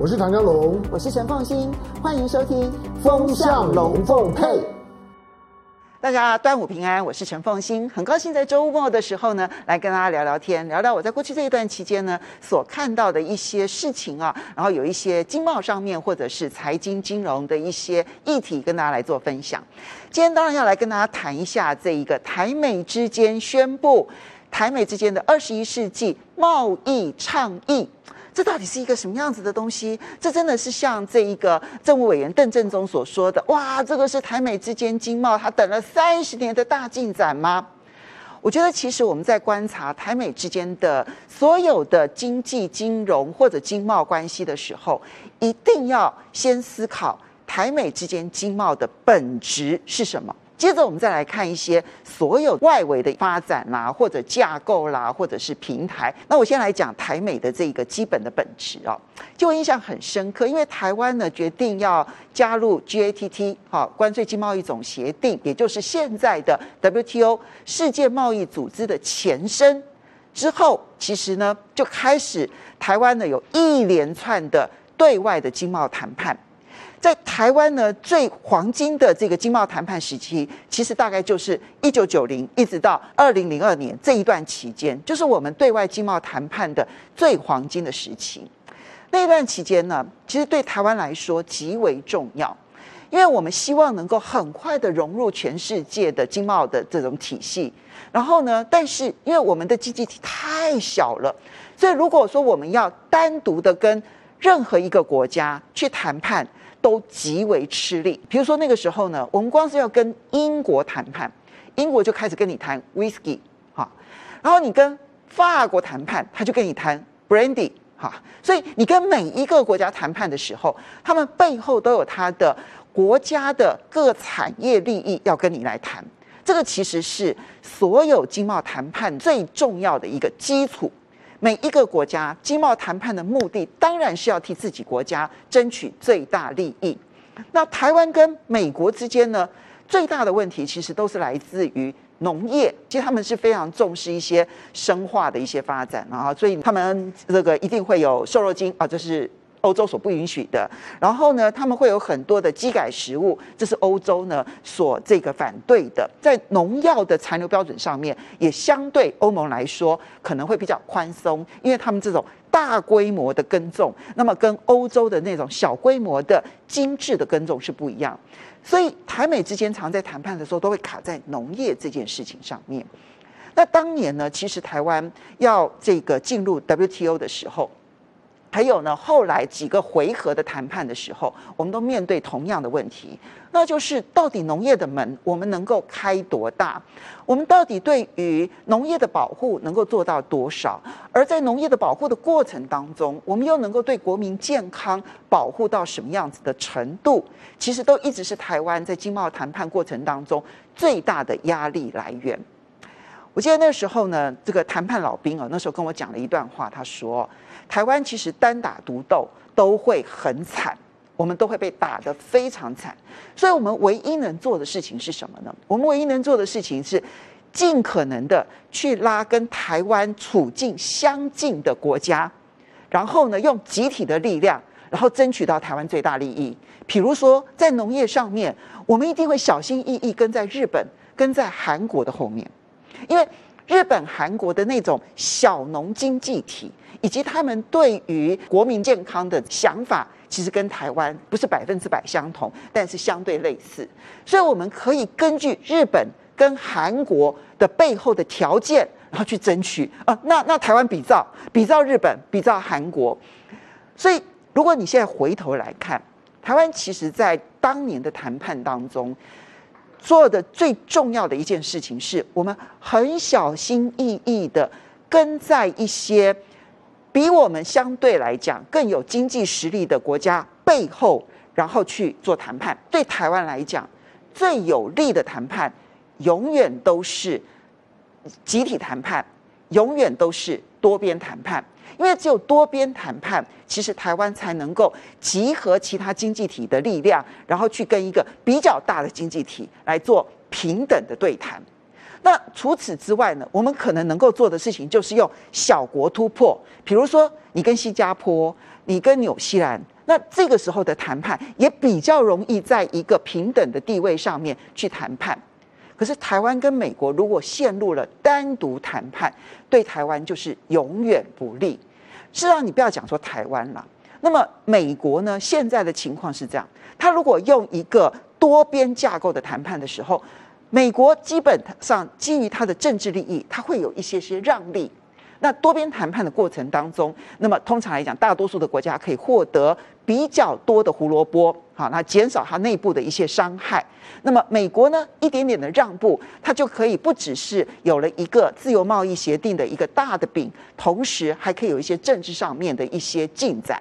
我是唐江龙，我是陈凤馨，欢迎收听《风向龙凤配》。大家端午平安，我是陈凤欣，很高兴在周末的时候呢，来跟大家聊聊天，聊聊我在过去这一段期间呢所看到的一些事情啊，然后有一些经贸上面或者是财经金融的一些议题，跟大家来做分享。今天当然要来跟大家谈一下这一个台美之间宣布台美之间的二十一世纪贸易倡议。这到底是一个什么样子的东西？这真的是像这一个政务委员邓正中所说的，哇，这个是台美之间经贸他等了三十年的大进展吗？我觉得其实我们在观察台美之间的所有的经济、金融或者经贸关系的时候，一定要先思考台美之间经贸的本质是什么。接着我们再来看一些所有外围的发展啦，或者架构啦，或者是平台。那我先来讲台美的这个基本的本质哦，就我印象很深刻，因为台湾呢决定要加入 GATT 好关税经贸易总协定，也就是现在的 WTO 世界贸易组织的前身之后，其实呢就开始台湾呢有一连串的对外的经贸谈判。在台湾呢，最黄金的这个经贸谈判时期，其实大概就是一九九零一直到二零零二年这一段期间，就是我们对外经贸谈判的最黄金的时期。那一段期间呢，其实对台湾来说极为重要，因为我们希望能够很快的融入全世界的经贸的这种体系。然后呢，但是因为我们的经济体太小了，所以如果说我们要单独的跟任何一个国家去谈判，都极为吃力。比如说那个时候呢，我们光是要跟英国谈判，英国就开始跟你谈 whisky 哈，然后你跟法国谈判，他就跟你谈 brandy 哈。所以你跟每一个国家谈判的时候，他们背后都有他的国家的各产业利益要跟你来谈。这个其实是所有经贸谈判最重要的一个基础。每一个国家经贸谈判的目的，当然是要替自己国家争取最大利益。那台湾跟美国之间呢，最大的问题其实都是来自于农业，其实他们是非常重视一些生化的一些发展啊，所以他们这个一定会有瘦肉精啊，这是。欧洲所不允许的，然后呢，他们会有很多的机改食物，这是欧洲呢所这个反对的。在农药的残留标准上面，也相对欧盟来说可能会比较宽松，因为他们这种大规模的耕种，那么跟欧洲的那种小规模的精致的耕种是不一样。所以台美之间常在谈判的时候都会卡在农业这件事情上面。那当年呢，其实台湾要这个进入 WTO 的时候。还有呢，后来几个回合的谈判的时候，我们都面对同样的问题，那就是到底农业的门我们能够开多大？我们到底对于农业的保护能够做到多少？而在农业的保护的过程当中，我们又能够对国民健康保护到什么样子的程度？其实都一直是台湾在经贸谈判过程当中最大的压力来源。我记得那时候呢，这个谈判老兵啊，那时候跟我讲了一段话，他说：“台湾其实单打独斗都会很惨，我们都会被打得非常惨。所以，我们唯一能做的事情是什么呢？我们唯一能做的事情是尽可能的去拉跟台湾处境相近的国家，然后呢，用集体的力量，然后争取到台湾最大利益。比如说，在农业上面，我们一定会小心翼翼跟在日本、跟在韩国的后面。”因为日本、韩国的那种小农经济体，以及他们对于国民健康的想法，其实跟台湾不是百分之百相同，但是相对类似。所以我们可以根据日本跟韩国的背后的条件，然后去争取啊。那那台湾比照比照日本，比照韩国。所以如果你现在回头来看，台湾其实在当年的谈判当中。做的最重要的一件事情是，我们很小心翼翼的跟在一些比我们相对来讲更有经济实力的国家背后，然后去做谈判。对台湾来讲，最有利的谈判永远都是集体谈判，永远都是多边谈判。因为只有多边谈判，其实台湾才能够集合其他经济体的力量，然后去跟一个比较大的经济体来做平等的对谈。那除此之外呢，我们可能能够做的事情就是用小国突破，比如说你跟新加坡，你跟纽西兰，那这个时候的谈判也比较容易在一个平等的地位上面去谈判。可是台湾跟美国如果陷入了单独谈判，对台湾就是永远不利。是让，你不要讲说台湾了，那么美国呢？现在的情况是这样，他如果用一个多边架构的谈判的时候，美国基本上基于他的政治利益，他会有一些些让利。那多边谈判的过程当中，那么通常来讲，大多数的国家可以获得比较多的胡萝卜，好，那减少它内部的一些伤害。那么美国呢，一点点的让步，它就可以不只是有了一个自由贸易协定的一个大的饼，同时还可以有一些政治上面的一些进展。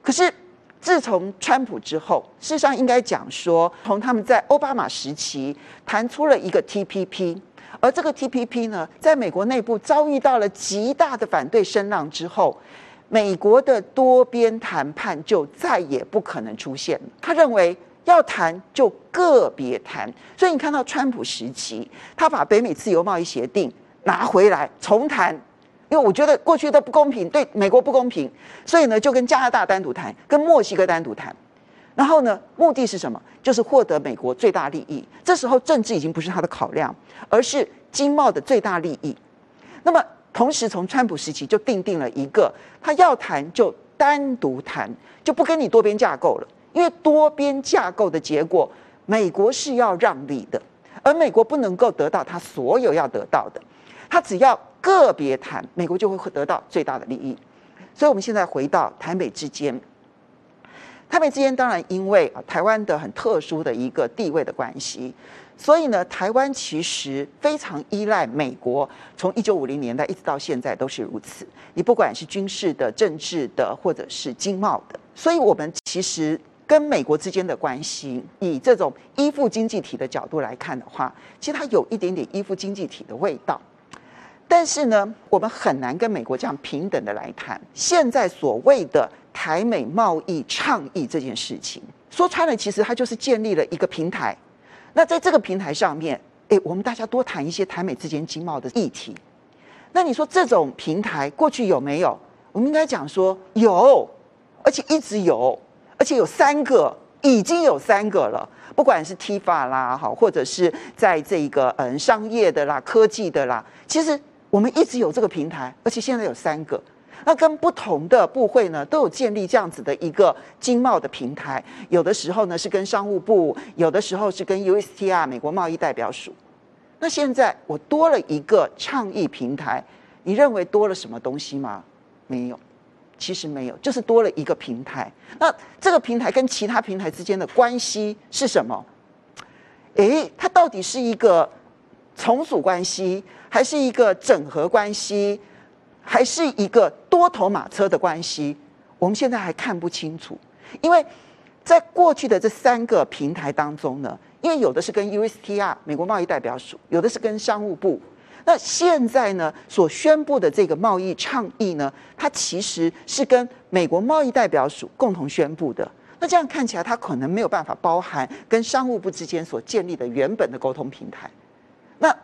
可是自从川普之后，事实上应该讲说，从他们在奥巴马时期谈出了一个 TPP。而这个 TPP 呢，在美国内部遭遇到了极大的反对声浪之后，美国的多边谈判就再也不可能出现。他认为要谈就个别谈，所以你看到川普时期，他把北美自由贸易协定拿回来重谈，因为我觉得过去的不公平，对美国不公平，所以呢就跟加拿大单独谈，跟墨西哥单独谈。然后呢，目的是什么？就是获得美国最大利益。这时候政治已经不是他的考量，而是经贸的最大利益。那么，同时从川普时期就定定了一个，他要谈就单独谈，就不跟你多边架构了。因为多边架构的结果，美国是要让利的，而美国不能够得到他所有要得到的。他只要个别谈，美国就会得到最大的利益。所以，我们现在回到台美之间。台美之间当然因为啊台湾的很特殊的一个地位的关系，所以呢，台湾其实非常依赖美国，从一九五零年代一直到现在都是如此。你不管是军事的、政治的，或者是经贸的，所以我们其实跟美国之间的关系，以这种依附经济体的角度来看的话，其实它有一点点依附经济体的味道。但是呢，我们很难跟美国这样平等的来谈。现在所谓的台美贸易倡议这件事情，说穿了，其实它就是建立了一个平台。那在这个平台上面，诶，我们大家多谈一些台美之间经贸的议题。那你说这种平台过去有没有？我们应该讲说有，而且一直有，而且有三个，已经有三个了。不管是 TIFA 啦，好，或者是在这个嗯商业的啦、科技的啦，其实。我们一直有这个平台，而且现在有三个。那跟不同的部会呢，都有建立这样子的一个经贸的平台。有的时候呢是跟商务部，有的时候是跟 USTR 美国贸易代表署。那现在我多了一个倡议平台，你认为多了什么东西吗？没有，其实没有，就是多了一个平台。那这个平台跟其他平台之间的关系是什么？诶，它到底是一个从属关系？还是一个整合关系，还是一个多头马车的关系，我们现在还看不清楚。因为在过去的这三个平台当中呢，因为有的是跟 USTR 美国贸易代表署，有的是跟商务部。那现在呢，所宣布的这个贸易倡议呢，它其实是跟美国贸易代表署共同宣布的。那这样看起来，它可能没有办法包含跟商务部之间所建立的原本的沟通平台。那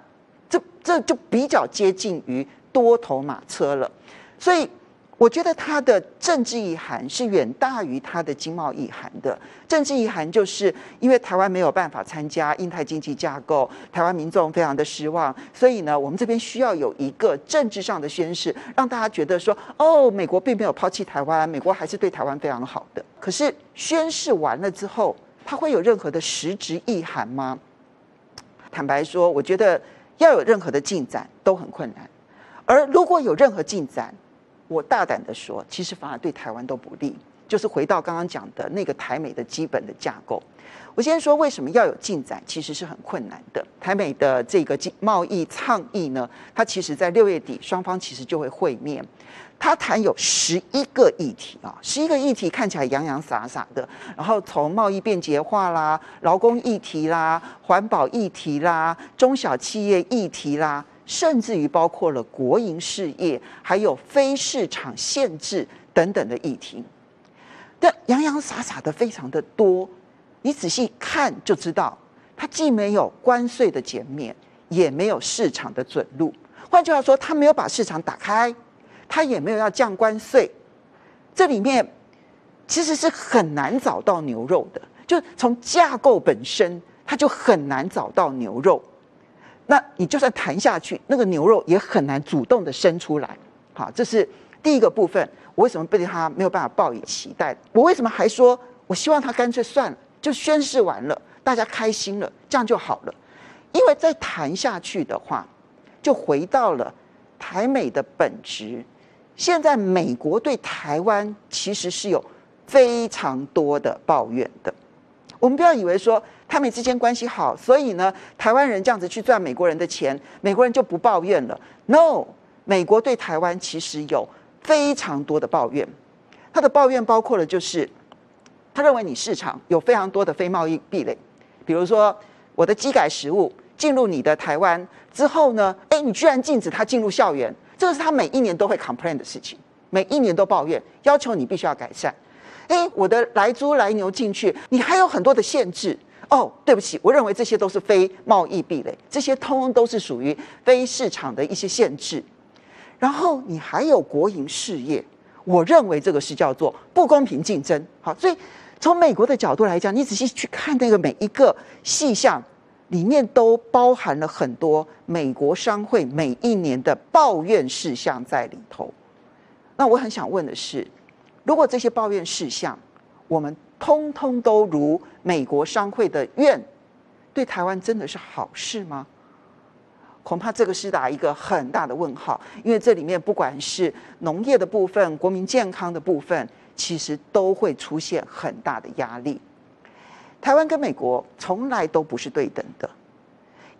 这这就比较接近于多头马车了，所以我觉得它的政治意涵是远大于它的经贸意涵的。政治意涵就是因为台湾没有办法参加印太经济架构，台湾民众非常的失望，所以呢，我们这边需要有一个政治上的宣示，让大家觉得说，哦，美国并没有抛弃台湾，美国还是对台湾非常好的。可是宣誓完了之后，它会有任何的实质意涵吗？坦白说，我觉得。要有任何的进展都很困难，而如果有任何进展，我大胆的说，其实反而对台湾都不利。就是回到刚刚讲的那个台美的基本的架构，我先说为什么要有进展，其实是很困难的。台美的这个贸易倡议呢，它其实在六月底双方其实就会会面。他谈有十一个议题啊，十一个议题看起来洋洋洒洒的，然后从贸易便捷化啦、劳工议题啦、环保议题啦、中小企业议题啦，甚至于包括了国营事业，还有非市场限制等等的议题，但洋洋洒洒的非常的多，你仔细看就知道，它既没有关税的减免。也没有市场的准入。换句话说，他没有把市场打开，他也没有要降关税。这里面其实是很难找到牛肉的，就从架构本身，它就很难找到牛肉。那你就算谈下去，那个牛肉也很难主动的生出来。好，这是第一个部分。我为什么对他没有办法抱以期待？我为什么还说我希望他干脆算了，就宣誓完了，大家开心了，这样就好了？因为再谈下去的话，就回到了台美的本质。现在美国对台湾其实是有非常多的抱怨的。我们不要以为说台美之间关系好，所以呢，台湾人这样子去赚美国人的钱，美国人就不抱怨了。No，美国对台湾其实有。非常多的抱怨，他的抱怨包括了，就是他认为你市场有非常多的非贸易壁垒，比如说我的机改食物进入你的台湾之后呢，哎，你居然禁止他进入校园，这个是他每一年都会 complain 的事情，每一年都抱怨，要求你必须要改善。哎，我的来猪来牛进去，你还有很多的限制。哦，对不起，我认为这些都是非贸易壁垒，这些通通都是属于非市场的一些限制。然后你还有国营事业，我认为这个是叫做不公平竞争。好，所以从美国的角度来讲，你仔细去看那个每一个细项，里面都包含了很多美国商会每一年的抱怨事项在里头。那我很想问的是，如果这些抱怨事项，我们通通都如美国商会的愿，对台湾真的是好事吗？恐怕这个是打一个很大的问号，因为这里面不管是农业的部分、国民健康的部分，其实都会出现很大的压力。台湾跟美国从来都不是对等的，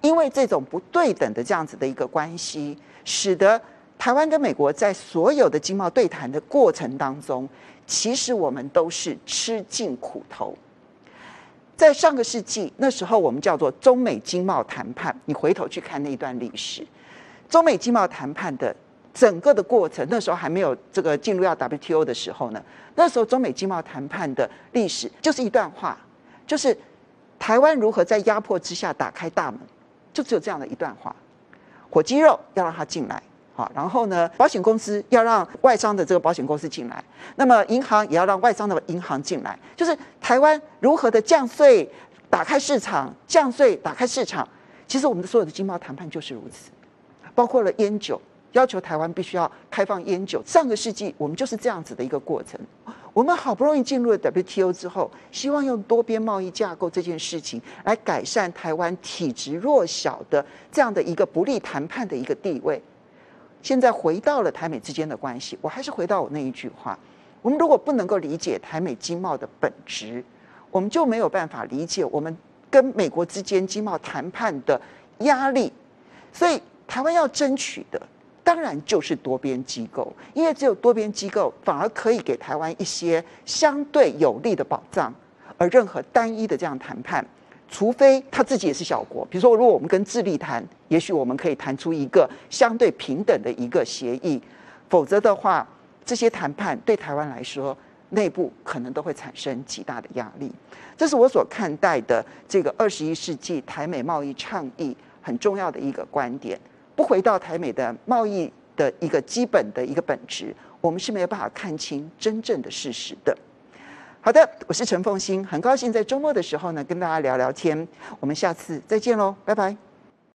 因为这种不对等的这样子的一个关系，使得台湾跟美国在所有的经贸对谈的过程当中，其实我们都是吃尽苦头。在上个世纪，那时候我们叫做中美经贸谈判。你回头去看那一段历史，中美经贸谈判的整个的过程，那时候还没有这个进入到 WTO 的时候呢。那时候中美经贸谈判的历史就是一段话，就是台湾如何在压迫之下打开大门，就只有这样的一段话。火鸡肉要让它进来。好，然后呢，保险公司要让外商的这个保险公司进来，那么银行也要让外商的银行进来，就是台湾如何的降税、打开市场、降税、打开市场。其实我们的所有的经贸谈判就是如此，包括了烟酒，要求台湾必须要开放烟酒。上个世纪我们就是这样子的一个过程。我们好不容易进入了 WTO 之后，希望用多边贸易架构这件事情来改善台湾体质弱小的这样的一个不利谈判的一个地位。现在回到了台美之间的关系，我还是回到我那一句话：我们如果不能够理解台美经贸的本质，我们就没有办法理解我们跟美国之间经贸谈判的压力。所以，台湾要争取的当然就是多边机构，因为只有多边机构反而可以给台湾一些相对有利的保障，而任何单一的这样谈判。除非他自己也是小国，比如说，如果我们跟智利谈，也许我们可以谈出一个相对平等的一个协议；否则的话，这些谈判对台湾来说，内部可能都会产生极大的压力。这是我所看待的这个二十一世纪台美贸易倡议很重要的一个观点。不回到台美的贸易的一个基本的一个本质，我们是没有办法看清真正的事实的。好的，我是陈凤欣，很高兴在周末的时候呢跟大家聊聊天，我们下次再见喽，拜拜。